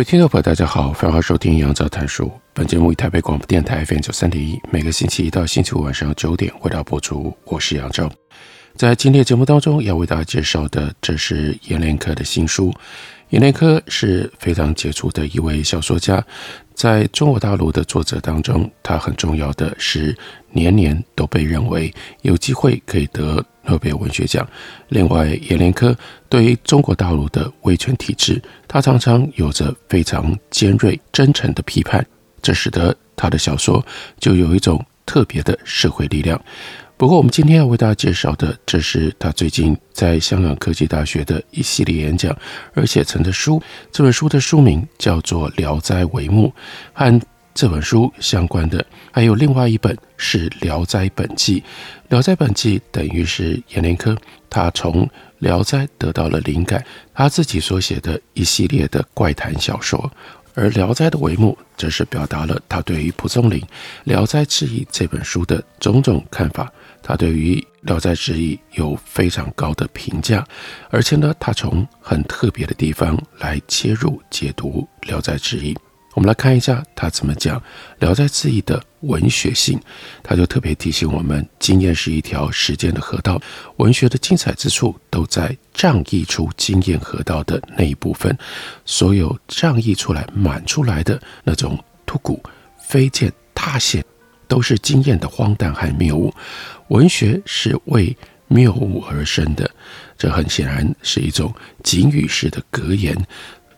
各位听众朋友，大家好，欢迎收听杨照谈书。本节目以台北广播电台 FM 九三点一，每个星期一到星期五晚上九点为大家播出。我是杨照，在今天的节目当中要为大家介绍的，这是阎连科的新书。阎连科是非常杰出的一位小说家，在中国大陆的作者当中，他很重要的是年年都被认为有机会可以得诺贝尔文学奖。另外，阎连科对于中国大陆的威权体制，他常常有着非常尖锐、真诚的批判，这使得他的小说就有一种特别的社会力量。不过，我们今天要为大家介绍的，这是他最近在香港科技大学的一系列演讲而写成的书。这本书的书名叫做《聊斋帷幕》，和这本书相关的还有另外一本是《聊斋本纪》。《聊斋本纪》等于是阎连科他从《聊斋》得到了灵感，他自己所写的一系列的怪谈小说。而《聊斋》的帷幕，则是表达了他对于蒲松龄《聊斋志异》这本书的种种看法。他对于《聊斋志异》有非常高的评价，而且呢，他从很特别的地方来切入解读《聊斋志异》。我们来看一下他怎么讲《聊斋志异》的文学性。他就特别提醒我们：经验是一条时间的河道，文学的精彩之处都在仗义出经验河道的那一部分。所有仗义出来满出来的那种突兀、飞溅、塌陷，都是经验的荒诞和谬误。文学是为谬误而生的，这很显然是一种警语式的格言，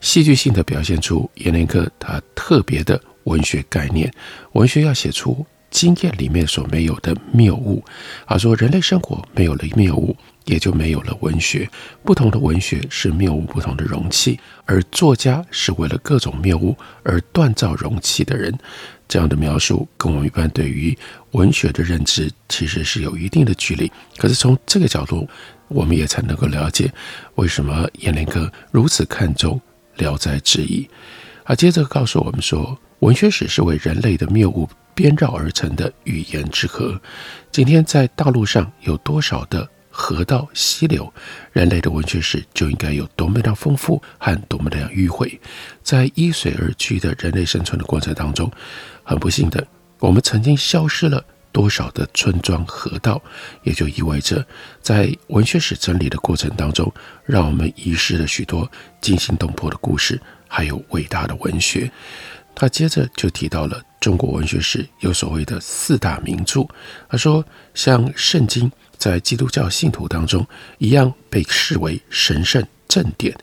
戏剧性的表现出阎连科他特别的文学概念。文学要写出经验里面所没有的谬误，他说人类生活没有了谬误，也就没有了文学。不同的文学是谬误不同的容器，而作家是为了各种谬误而锻造容器的人。这样的描述跟我们一般对于文学的认知其实是有一定的距离。可是从这个角度，我们也才能够了解为什么阎连科如此看重《聊斋志异》。啊接着告诉我们说，文学史是为人类的谬误编绕而成的语言之河。今天在大陆上有多少的河道溪流，人类的文学史就应该有多么样丰富和多么样迂回。在依水而居的人类生存的过程当中，很不幸的，我们曾经消失了多少的村庄河道，也就意味着在文学史整理的过程当中，让我们遗失了许多惊心动魄的故事，还有伟大的文学。他接着就提到了中国文学史有所谓的四大名著，他说像圣经在基督教信徒当中一样被视为神圣正典，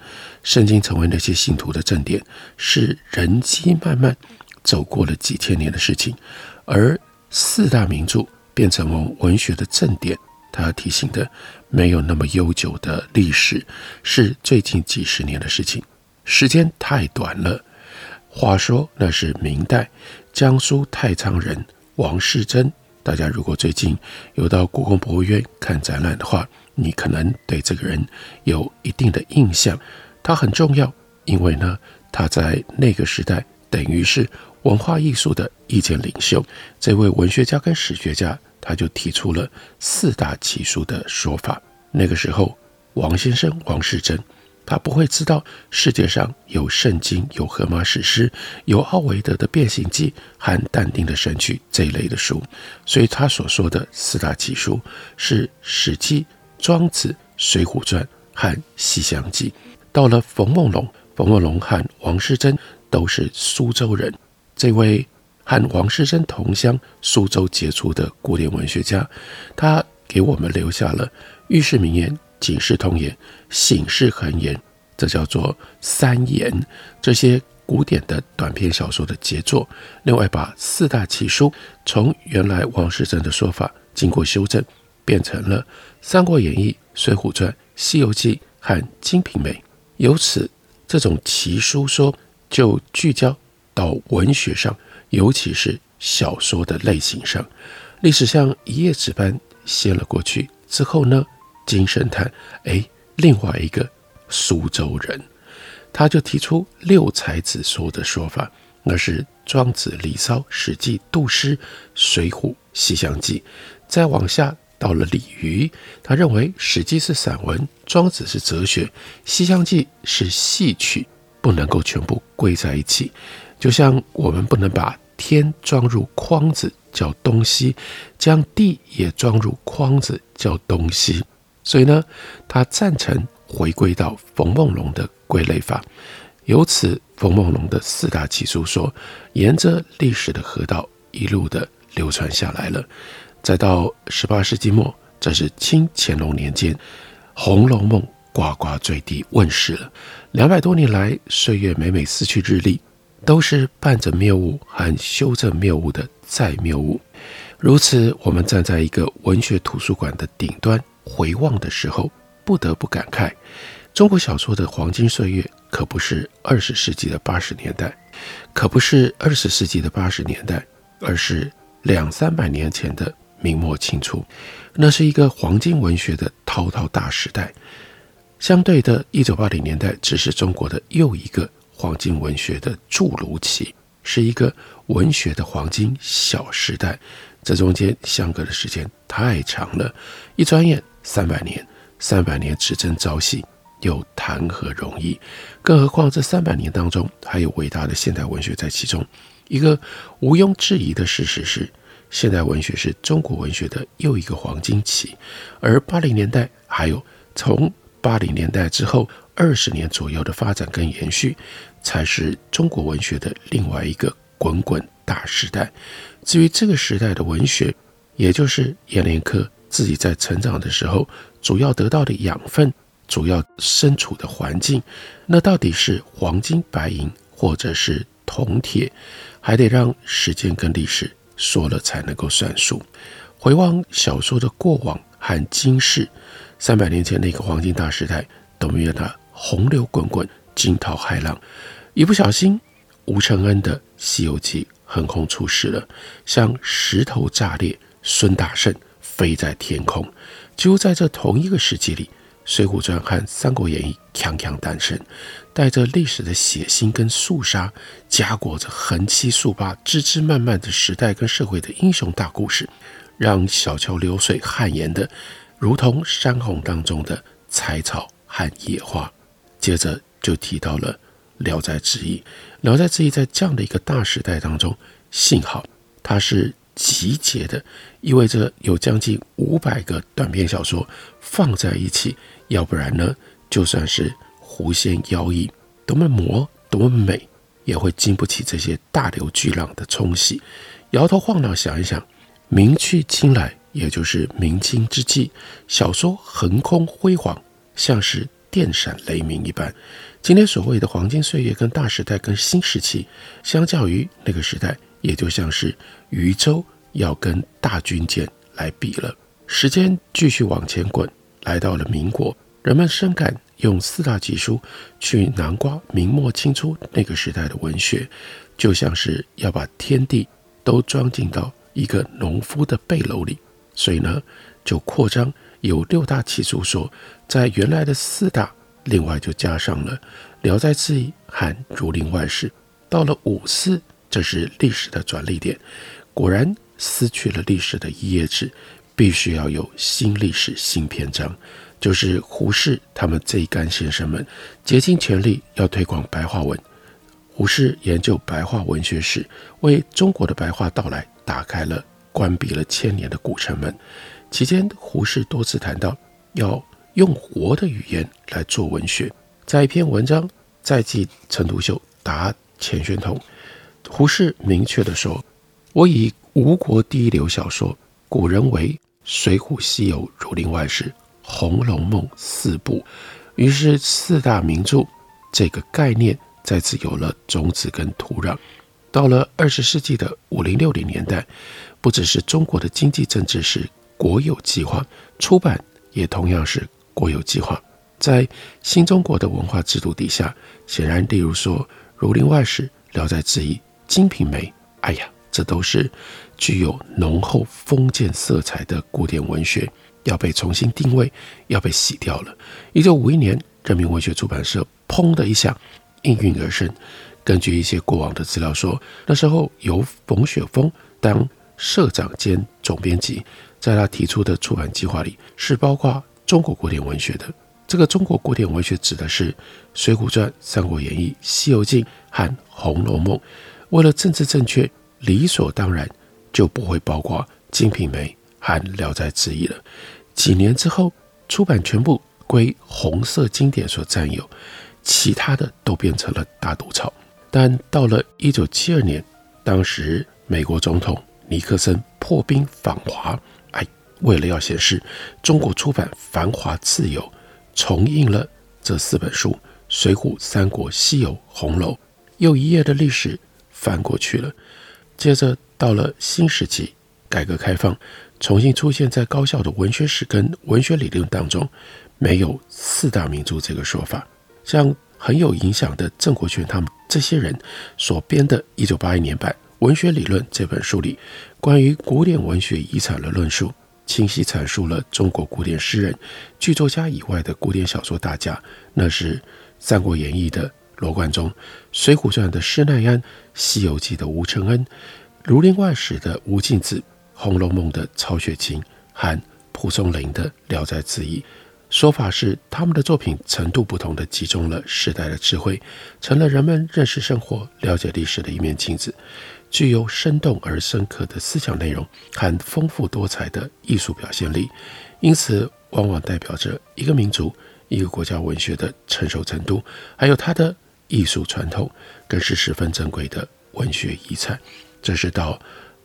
圣经成为那些信徒的正典，是人机漫漫。走过了几千年的事情，而四大名著变成我们文学的正典。他要提醒的，没有那么悠久的历史，是最近几十年的事情，时间太短了。话说那是明代江苏太仓人王世贞。大家如果最近有到故宫博物院看展览的话，你可能对这个人有一定的印象。他很重要，因为呢，他在那个时代等于是。文化艺术的意见领袖，这位文学家跟史学家，他就提出了四大奇书的说法。那个时候，王先生王士禛，他不会知道世界上有圣经、有荷马史诗、有奥维德的《变形记》和但丁的《神曲》这一类的书，所以他所说的四大奇书是《史记》《庄子》《水浒传》和《西厢记》。到了冯梦龙，冯梦龙和王士禛都是苏州人。这位和王世贞同乡、苏州杰出的古典文学家，他给我们留下了《喻世名言》《警世通言》《醒世恒言》，这叫做三言，这些古典的短篇小说的杰作。另外，把四大奇书从原来王世贞的说法经过修正，变成了《三国演义》《水浒传》《西游记》《和《金瓶梅》。由此，这种奇书说就聚焦到文学上，尤其是小说的类型上。历史像一页纸般掀了过去之后呢，金圣叹，哎，另外一个苏州人，他就提出六才子说的说法，那是庄子、离骚、史记、杜诗、水浒、西厢记，再往下。到了李渔，他认为《史记》是散文，《庄子》是哲学，《西厢记》是戏曲，不能够全部归在一起。就像我们不能把天装入筐子叫东西，将地也装入筐子叫东西。所以呢，他赞成回归到冯梦龙的归类法。由此，冯梦龙的四大奇书说，沿着历史的河道一路的流传下来了。再到十八世纪末，这是清乾隆年间，《红楼梦》呱呱坠地问世了。两百多年来，岁月每每撕去日历，都是伴着谬误和修正谬误的再谬误。如此，我们站在一个文学图书馆的顶端回望的时候，不得不感慨：中国小说的黄金岁月，可不是二十世纪的八十年代，可不是二十世纪的八十年代，而是两三百年前的。明末清初，那是一个黄金文学的滔滔大时代。相对的，一九八零年代只是中国的又一个黄金文学的筑炉期，是一个文学的黄金小时代。这中间相隔的时间太长了，一转眼三百年，三百年只争朝夕，又谈何容易？更何况这三百年当中，还有伟大的现代文学在其中。一个毋庸置疑的事实是。现代文学是中国文学的又一个黄金期，而八零年代还有从八零年代之后二十年左右的发展跟延续，才是中国文学的另外一个滚滚大时代。至于这个时代的文学，也就是阎连科自己在成长的时候主要得到的养分，主要身处的环境，那到底是黄金白银，或者是铜铁，还得让时间跟历史。说了才能够算数。回望小说的过往和今世，三百年前那个黄金大时代，都没有那洪流滚滚、惊涛骇浪。一不小心，吴承恩的《西游记》横空出世了，像石头炸裂，孙大圣飞在天空。就在这同一个时期里。《水浒传》和《三国演义》锵锵诞生，带着历史的血腥跟肃杀，夹裹着横七竖八、枝枝蔓蔓的时代跟社会的英雄大故事，让小桥流水汗颜的，如同山洪当中的彩草和野花。接着就提到了《聊斋志异》，《聊斋志异》在这样的一个大时代当中，幸好它是集结的，意味着有将近五百个短篇小说放在一起。要不然呢，就算是狐仙妖异，多么魔，多么美，也会经不起这些大流巨浪的冲洗。摇头晃脑想一想，明去清来，也就是明清之际，小说横空辉煌，像是电闪雷鸣一般。今天所谓的黄金岁月跟大时代跟新时期，相较于那个时代，也就像是渔舟要跟大军舰来比了。时间继续往前滚。来到了民国，人们深感用四大奇书去囊括明末清初那个时代的文学，就像是要把天地都装进到一个农夫的背篓里。所以呢，就扩张有六大奇书说，在原来的四大，另外就加上了《聊斋志异》和《儒林外史》。到了五四，这是历史的转捩点，果然撕去了历史的一页纸。必须要有新历史、新篇章，就是胡适他们这一干先生们竭尽全力要推广白话文。胡适研究白话文学史，为中国的白话到来打开了关闭了千年的古城门。期间，胡适多次谈到要用活的语言来做文学。在一篇文章再记陈独秀答钱玄同，胡适明确地说：“我以吴国第一流小说，古人为。”《水浒》《西游》《儒林外史》《红楼梦》四部，于是四大名著这个概念再次有了种子跟土壤。到了二十世纪的五零六零年代，不只是中国的经济政治是国有计划，出版也同样是国有计划。在新中国的文化制度底下，显然，例如说《儒林外史》《聊斋志异》《金瓶梅》，哎呀，这都是具有浓厚封建色彩的古典文学，要被重新定位，要被洗掉了。一九五一年，人民文学出版社砰的一下应运而生。根据一些过往的资料说，那时候由冯雪峰当社长兼总编辑，在他提出的出版计划里是包括中国古典文学的。这个中国古典文学指的是《水浒传》《三国演义》《西游记》和《红楼梦》。为了政治正确，理所当然就不会包括《金瓶梅》和《聊斋志异》了。几年之后，出版全部归红色经典所占有，其他的都变成了大毒草。但到了一九七二年，当时美国总统尼克森破冰访华，为了要显示中国出版繁华自由。重印了这四本书：《水浒》《三国》《西游》《红楼》，又一页的历史翻过去了。接着到了新时期，改革开放，重新出现在高校的文学史跟文学理论当中，没有四大名著这个说法。像很有影响的郑国权他们这些人所编的1981年版《文学理论》这本书里，关于古典文学遗产的论述。清晰阐述了中国古典诗人、剧作家以外的古典小说大家，那是《三国演义》的罗贯中，《水浒传》的施耐庵，《西游记》的吴承恩，《儒林外史》的吴敬梓，《红楼梦》的曹雪芹和蒲松龄的《聊斋志异》。说法是，他们的作品程度不同的集中了时代的智慧，成了人们认识生活、了解历史的一面镜子。具有生动而深刻的思想内容和丰富多彩的艺术表现力，因此往往代表着一个民族、一个国家文学的成熟程度，还有它的艺术传统，更是十分珍贵的文学遗产。这是到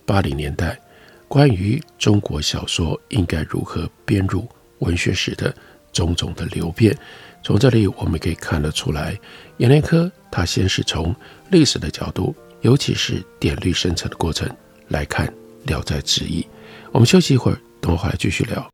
八零年代关于中国小说应该如何编入文学史的种种的流变。从这里我们可以看得出来，阎连科他先是从历史的角度。尤其是典律生成的过程来看《聊斋志异》，我们休息一会儿，等我回来继续聊。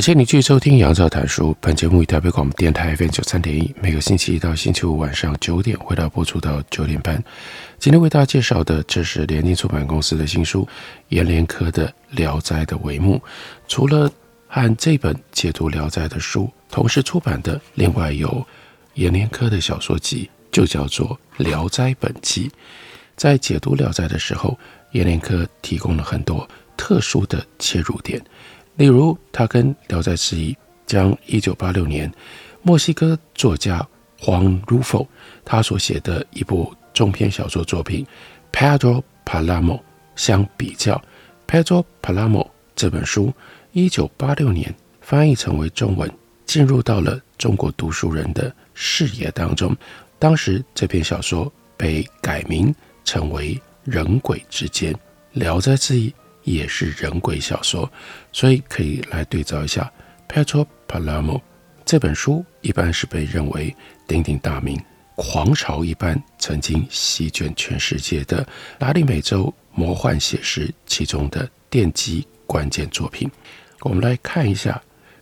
感谢你继续收听杨照谈书。本节目以台北广播电台 FM 九三点一，每个星期一到星期五晚上九点，回到播出到九点半。今天为大家介绍的，这是联经出版公司的新书《阎连科的聊斋》的帷幕。除了和这本解读聊斋的书同时出版的，另外有阎连科的小说集，就叫做《聊斋本纪》。在解读聊斋的时候，阎连科提供了很多特殊的切入点。例如，他跟《聊斋志异》将1986年墨西哥作家黄如佛他所写的一部中篇小说作品《Pedro Palamo》相比较，《Pedro Palamo》这本书，一九八六年翻译成为中文，进入到了中国读书人的视野当中。当时这篇小说被改名成为《人鬼之间》，《聊斋志异》也是人鬼小说，所以可以来对照一下。Petro Paramo 这本书一般是被认为鼎鼎大名、狂潮一般曾经席卷全世界的拉丁美洲魔幻写实其中的奠基关键作品。我们来看一下，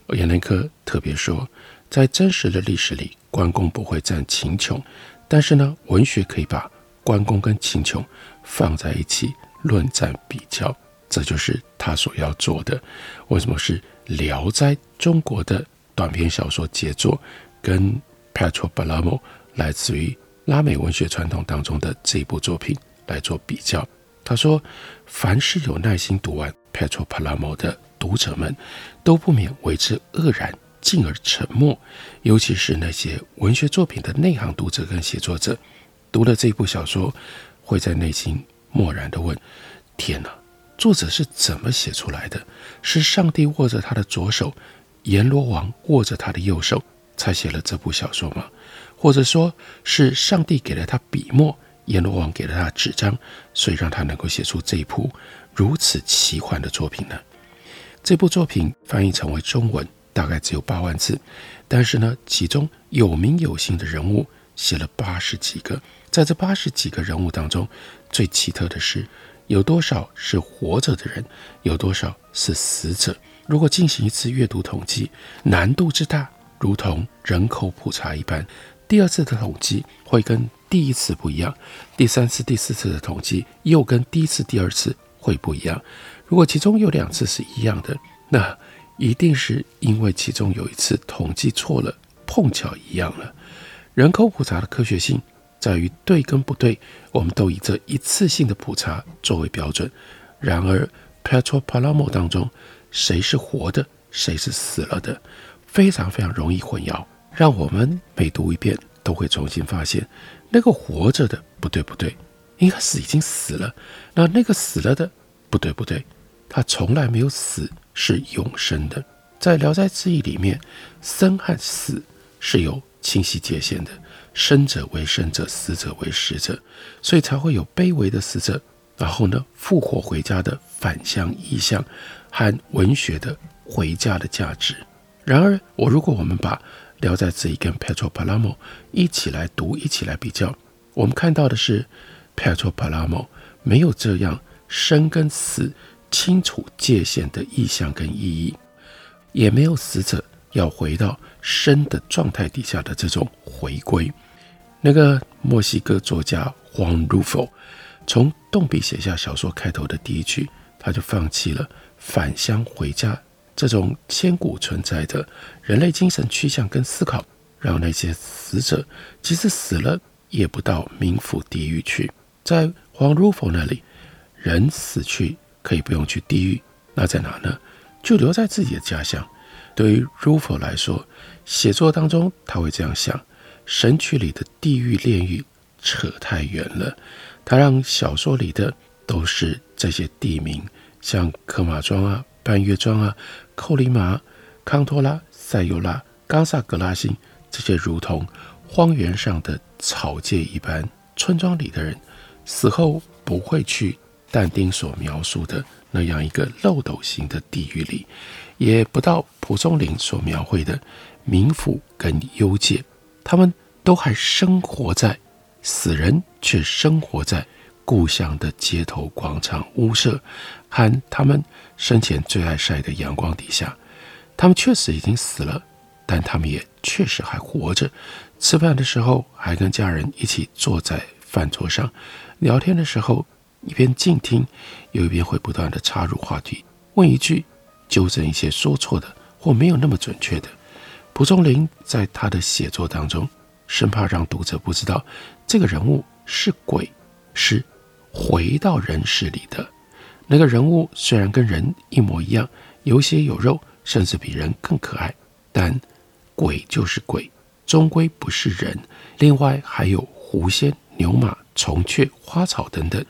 阎连科特别说，在真实的历史里，关公不会战秦琼，但是呢，文学可以把关公跟秦琼放在一起论战比较，这就是他所要做的。为什么是《聊斋》中国的短篇小说杰作，跟 Petro Paramo 来自于拉美文学传统当中的这部作品来做比较？他说，凡是有耐心读完 Petro Paramo 的。读者们都不免为之愕然，进而沉默。尤其是那些文学作品的内行读者跟写作者，读了这部小说，会在内心默然地问：“天哪，作者是怎么写出来的？是上帝握着他的左手，阎罗王握着他的右手，才写了这部小说吗？或者说是上帝给了他笔墨，阎罗王给了他纸张，所以让他能够写出这一部如此奇幻的作品呢？”这部作品翻译成为中文大概只有八万字，但是呢，其中有名有姓的人物写了八十几个。在这八十几个人物当中，最奇特的是，有多少是活着的人，有多少是死者。如果进行一次阅读统计，难度之大，如同人口普查一般。第二次的统计会跟第一次不一样，第三次、第四次的统计又跟第一次、第二次会不一样。如果其中有两次是一样的，那一定是因为其中有一次统计错了，碰巧一样了。人口普查的科学性在于对跟不对，我们都以这一次性的普查作为标准。然而，Petropalamo 当中，谁是活的，谁是死了的，非常非常容易混淆，让我们每读一遍都会重新发现那个活着的不对不对，应该是已经死了。那那个死了的不对不对。他从来没有死，是永生的。在《聊斋志异》里面，生和死是有清晰界限的，生者为生者，死者为死者，所以才会有卑微的死者，然后呢，复活回家的返乡意象和文学的回家的价值。然而，我如果我们把《聊斋志异》跟 Petro Paramo 一起来读，一起来比较，我们看到的是 Petro Paramo 没有这样生跟死。清楚界限的意象跟意义，也没有死者要回到生的状态底下的这种回归。那个墨西哥作家黄鲁佛从动笔写下小说开头的第一句，他就放弃了返乡回家这种千古存在的人类精神趋向跟思考，让那些死者即使死了也不到冥府地狱去。在黄鲁佛那里，人死去。可以不用去地狱，那在哪呢？就留在自己的家乡。对于 Rulfo 来说，写作当中他会这样想：神曲里的地狱炼狱扯太远了，他让小说里的都是这些地名，像科马庄啊、半月庄啊、寇里马、康托拉、塞尤拉、冈萨格拉辛这些如同荒原上的草芥一般，村庄里的人死后不会去。但丁所描述的那样一个漏斗形的地狱里，也不到蒲松龄所描绘的冥府跟幽界，他们都还生活在死人，却生活在故乡的街头、广场、屋舍和他们生前最爱晒的阳光底下。他们确实已经死了，但他们也确实还活着。吃饭的时候还跟家人一起坐在饭桌上，聊天的时候。一边静听，又一边会不断地插入话题，问一句，纠正一些说错的或没有那么准确的。蒲松龄在他的写作当中，生怕让读者不知道这个人物是鬼，是回到人世里的那个人物。虽然跟人一模一样，有血有肉，甚至比人更可爱，但鬼就是鬼，终归不是人。另外还有狐仙、牛马、虫雀、花草等等。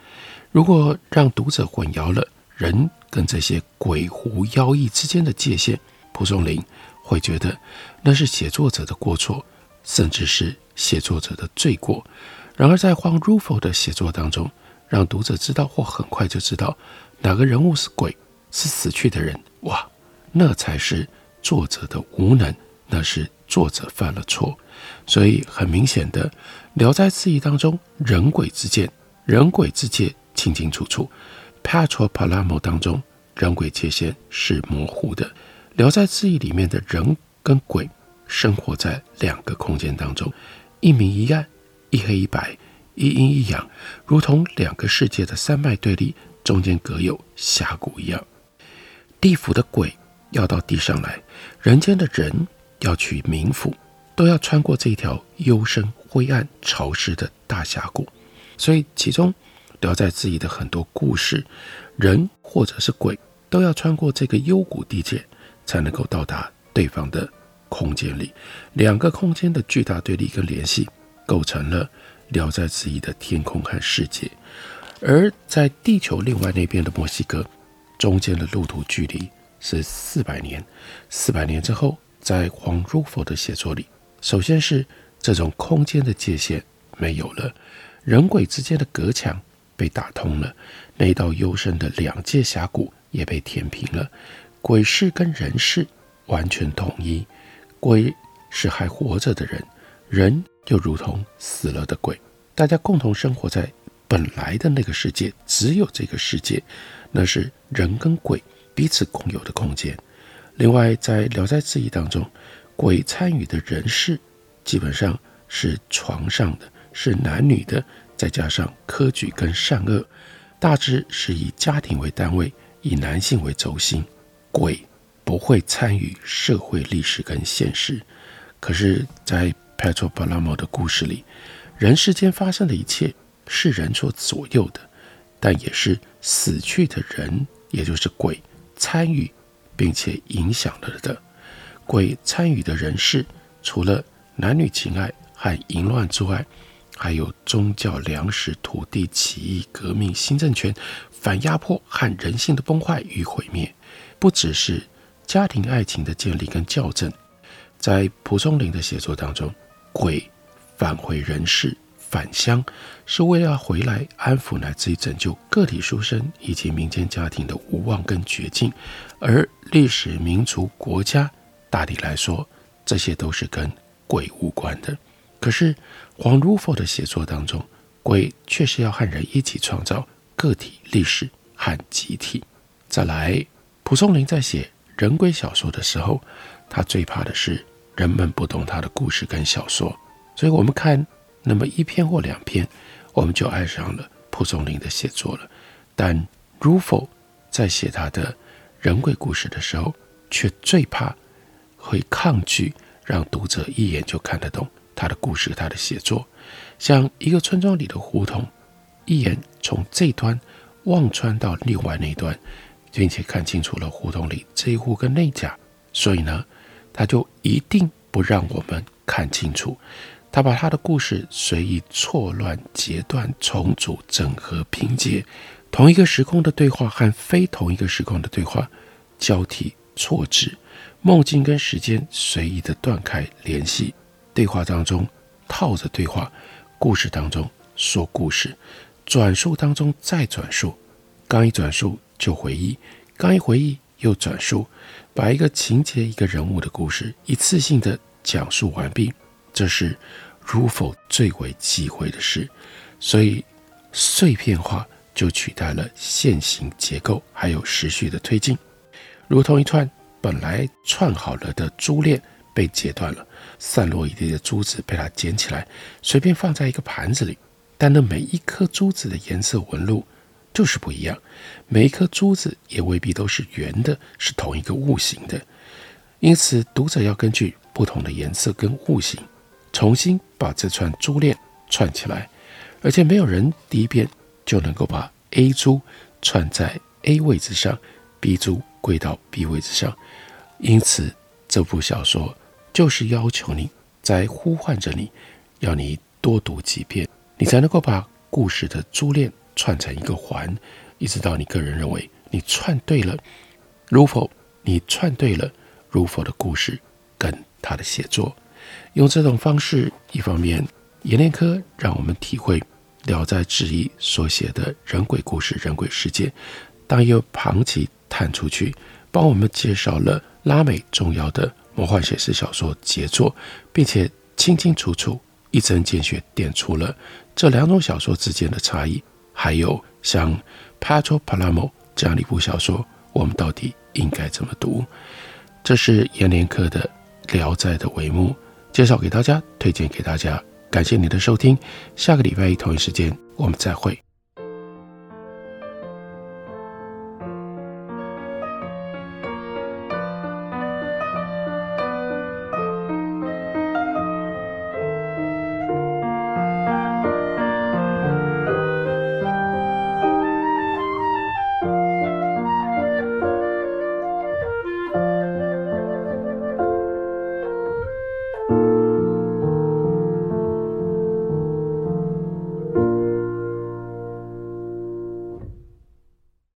如果让读者混淆了人跟这些鬼狐妖异之间的界限，蒲松龄会觉得那是写作者的过错，甚至是写作者的罪过。然而，在黄如佛的写作当中，让读者知道或很快就知道哪个人物是鬼，是死去的人，哇，那才是作者的无能，那是作者犯了错。所以很明显的，《聊斋志异》当中人鬼之间、人鬼之界清清楚楚，《Petropalamo》当中人鬼界限是模糊的，《聊斋志异》里面的人跟鬼生活在两个空间当中，一明一暗，一黑一白，一阴一阳，如同两个世界的山脉对立，中间隔有峡谷一样。地府的鬼要到地上来，人间的人要去冥府。都要穿过这条幽深、灰暗、潮湿的大峡谷，所以其中聊斋志异的很多故事，人或者是鬼都要穿过这个幽谷地界，才能够到达对方的空间里。两个空间的巨大对立跟联系，构成了聊斋志异的天空和世界。而在地球另外那边的墨西哥，中间的路途距离是四百年。四百年之后，在黄如佛的写作里。首先是这种空间的界限没有了，人鬼之间的隔墙被打通了，那道幽深的两界峡谷也被填平了，鬼世跟人世完全统一。鬼是还活着的人，人就如同死了的鬼，大家共同生活在本来的那个世界，只有这个世界，那是人跟鬼彼此共有的空间。另外，在《聊斋志异》当中。鬼参与的人世，基本上是床上的，是男女的，再加上科举跟善恶，大致是以家庭为单位，以男性为轴心。鬼不会参与社会历史跟现实，可是，在 Petropalamo 的故事里，人世间发生的一切是人所左右的，但也是死去的人，也就是鬼参与并且影响了的。鬼参与的人事，除了男女情爱和淫乱之外，还有宗教、粮食、土地、起义、革命、新政权、反压迫和人性的崩坏与毁灭。不只是家庭爱情的建立跟校正，在蒲松龄的写作当中，鬼返回人世返乡，是为了要回来安抚乃至于拯救个体书生以及民间家庭的无望跟绝境，而历史、民族、国家。大体来说，这些都是跟鬼无关的。可是黄如佛的写作当中，鬼确实要和人一起创造个体历史和集体。再来，蒲松龄在写人鬼小说的时候，他最怕的是人们不懂他的故事跟小说。所以我们看那么一篇或两篇，我们就爱上了蒲松龄的写作了。但如佛在写他的人鬼故事的时候，却最怕。会抗拒让读者一眼就看得懂他的故事，他的写作，像一个村庄里的胡同，一眼从这端望穿到另外那一端，并且看清楚了胡同里这一户跟那家，所以呢，他就一定不让我们看清楚。他把他的故事随意错乱、截断、重组、整合、拼接，同一个时空的对话和非同一个时空的对话交替错置。梦境跟时间随意的断开联系，对话当中套着对话，故事当中说故事，转述当中再转述，刚一转述就回忆，刚一回忆又转述，把一个情节、一个人物的故事一次性的讲述完毕，这是如否最为忌讳的事，所以碎片化就取代了线性结构，还有时序的推进，如同一串。本来串好了的珠链被截断了，散落一地的珠子被它捡起来，随便放在一个盘子里。但那每一颗珠子的颜色纹路就是不一样，每一颗珠子也未必都是圆的，是同一个物形的。因此，读者要根据不同的颜色跟物形，重新把这串珠链串起来。而且，没有人第一遍就能够把 A 珠串在 A 位置上，B 珠归到 B 位置上。因此，这部小说就是要求你在呼唤着你，要你多读几遍，你才能够把故事的珠链串成一个环，一直到你个人认为你串对了，如否，你串对了如否的故事跟他的写作。用这种方式，一方面阎连科让我们体会《聊斋志异》所写的人鬼故事、人鬼世界，当又旁起探出去，帮我们介绍了拉美重要的魔幻写实小说杰作，并且清清楚楚、一针见血点出了这两种小说之间的差异，还有像《Patro Palamo》这样的一部小说，我们到底应该怎么读？这是阎连科的《聊斋》的帷幕。介绍给大家，推荐给大家，感谢你的收听，下个礼拜一同一时间我们再会。